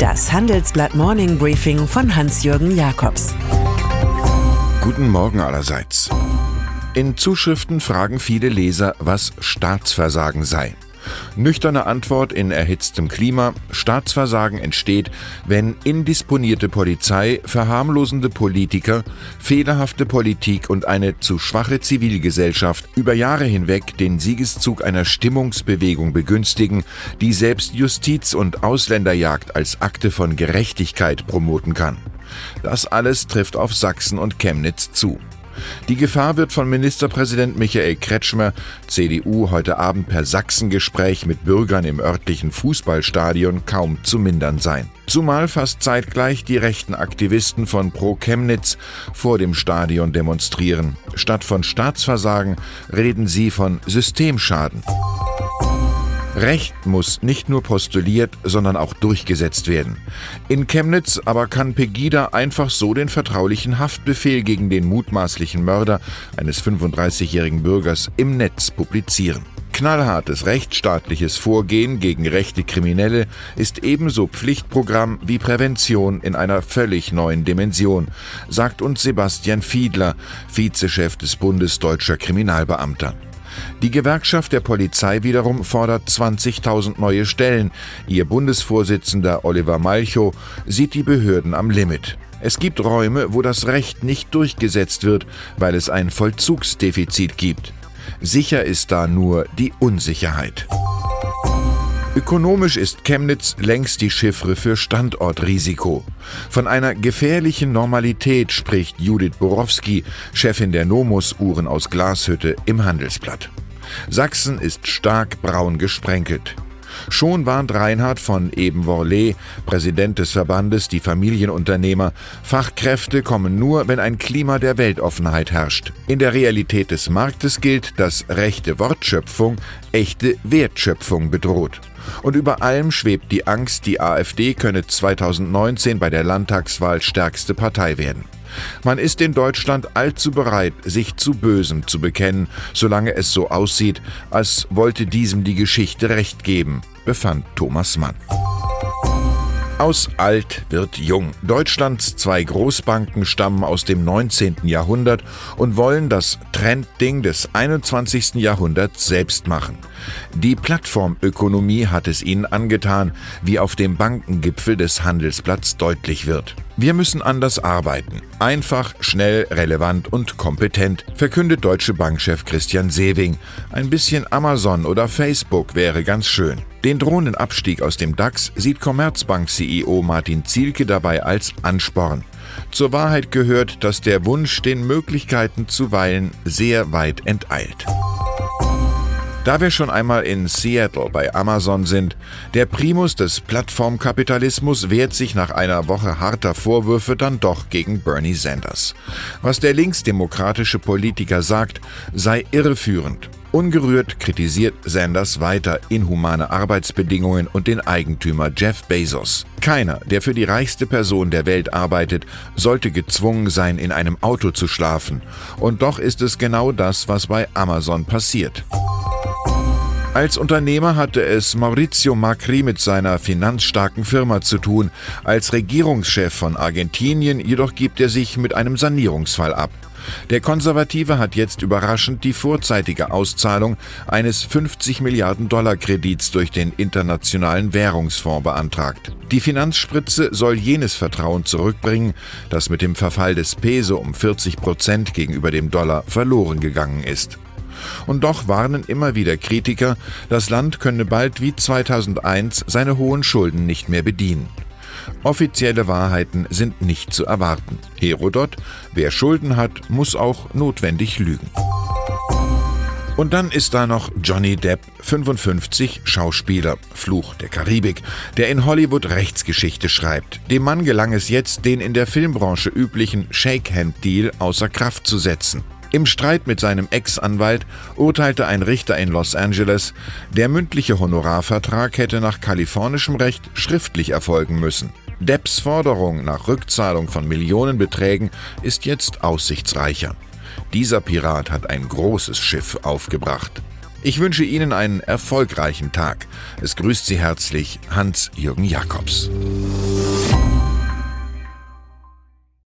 Das Handelsblatt Morning Briefing von Hans-Jürgen Jakobs. Guten Morgen allerseits. In Zuschriften fragen viele Leser, was Staatsversagen sei. Nüchterne Antwort in erhitztem Klima. Staatsversagen entsteht, wenn indisponierte Polizei, verharmlosende Politiker, fehlerhafte Politik und eine zu schwache Zivilgesellschaft über Jahre hinweg den Siegeszug einer Stimmungsbewegung begünstigen, die selbst Justiz- und Ausländerjagd als Akte von Gerechtigkeit promoten kann. Das alles trifft auf Sachsen und Chemnitz zu. Die Gefahr wird von Ministerpräsident Michael Kretschmer, CDU, heute Abend per Sachsengespräch mit Bürgern im örtlichen Fußballstadion kaum zu mindern sein. Zumal fast zeitgleich die rechten Aktivisten von Pro Chemnitz vor dem Stadion demonstrieren. Statt von Staatsversagen reden sie von Systemschaden. Recht muss nicht nur postuliert, sondern auch durchgesetzt werden. In Chemnitz aber kann Pegida einfach so den vertraulichen Haftbefehl gegen den mutmaßlichen Mörder eines 35-jährigen Bürgers im Netz publizieren. Knallhartes rechtsstaatliches Vorgehen gegen rechte Kriminelle ist ebenso Pflichtprogramm wie Prävention in einer völlig neuen Dimension, sagt uns Sebastian Fiedler, Vizechef des Bundes deutscher Kriminalbeamter. Die Gewerkschaft der Polizei wiederum fordert 20.000 neue Stellen. Ihr Bundesvorsitzender Oliver Malchow sieht die Behörden am Limit. Es gibt Räume, wo das Recht nicht durchgesetzt wird, weil es ein Vollzugsdefizit gibt. Sicher ist da nur die Unsicherheit. Ökonomisch ist Chemnitz längst die Chiffre für Standortrisiko. Von einer gefährlichen Normalität spricht Judith Borowski, Chefin der Nomus-Uhren aus Glashütte im Handelsblatt. Sachsen ist stark braun gesprenkelt. Schon warnt Reinhard von Ebenworlee, Präsident des Verbandes Die Familienunternehmer, Fachkräfte kommen nur, wenn ein Klima der Weltoffenheit herrscht. In der Realität des Marktes gilt, dass rechte Wortschöpfung echte Wertschöpfung bedroht. Und über allem schwebt die Angst, die AfD könne 2019 bei der Landtagswahl stärkste Partei werden. Man ist in Deutschland allzu bereit, sich zu Bösem zu bekennen, solange es so aussieht, als wollte diesem die Geschichte recht geben, befand Thomas Mann. Aus alt wird jung. Deutschlands zwei Großbanken stammen aus dem 19. Jahrhundert und wollen das Trendding des 21. Jahrhunderts selbst machen. Die Plattformökonomie hat es ihnen angetan, wie auf dem Bankengipfel des Handelsplatz deutlich wird. Wir müssen anders arbeiten. Einfach, schnell, relevant und kompetent, verkündet Deutsche Bankchef Christian Sewing. Ein bisschen Amazon oder Facebook wäre ganz schön. Den drohenden Abstieg aus dem DAX sieht Commerzbank-CEO Martin Zielke dabei als Ansporn. Zur Wahrheit gehört, dass der Wunsch den Möglichkeiten zuweilen sehr weit enteilt. Da wir schon einmal in Seattle bei Amazon sind, der Primus des Plattformkapitalismus wehrt sich nach einer Woche harter Vorwürfe dann doch gegen Bernie Sanders. Was der linksdemokratische Politiker sagt, sei irreführend. Ungerührt kritisiert Sanders weiter inhumane Arbeitsbedingungen und den Eigentümer Jeff Bezos. Keiner, der für die reichste Person der Welt arbeitet, sollte gezwungen sein, in einem Auto zu schlafen. Und doch ist es genau das, was bei Amazon passiert. Als Unternehmer hatte es Maurizio Macri mit seiner finanzstarken Firma zu tun. Als Regierungschef von Argentinien jedoch gibt er sich mit einem Sanierungsfall ab. Der Konservative hat jetzt überraschend die vorzeitige Auszahlung eines 50 Milliarden Dollar Kredits durch den Internationalen Währungsfonds beantragt. Die Finanzspritze soll jenes Vertrauen zurückbringen, das mit dem Verfall des Peso um 40 Prozent gegenüber dem Dollar verloren gegangen ist. Und doch warnen immer wieder Kritiker, das Land könne bald wie 2001 seine hohen Schulden nicht mehr bedienen. Offizielle Wahrheiten sind nicht zu erwarten. Herodot, wer Schulden hat, muss auch notwendig lügen. Und dann ist da noch Johnny Depp, 55, Schauspieler, Fluch der Karibik, der in Hollywood Rechtsgeschichte schreibt. Dem Mann gelang es jetzt, den in der Filmbranche üblichen Shake-Hand-Deal außer Kraft zu setzen. Im Streit mit seinem Ex-Anwalt urteilte ein Richter in Los Angeles, der mündliche Honorarvertrag hätte nach kalifornischem Recht schriftlich erfolgen müssen. Depps Forderung nach Rückzahlung von Millionenbeträgen ist jetzt aussichtsreicher. Dieser Pirat hat ein großes Schiff aufgebracht. Ich wünsche Ihnen einen erfolgreichen Tag. Es grüßt Sie herzlich Hans-Jürgen Jakobs.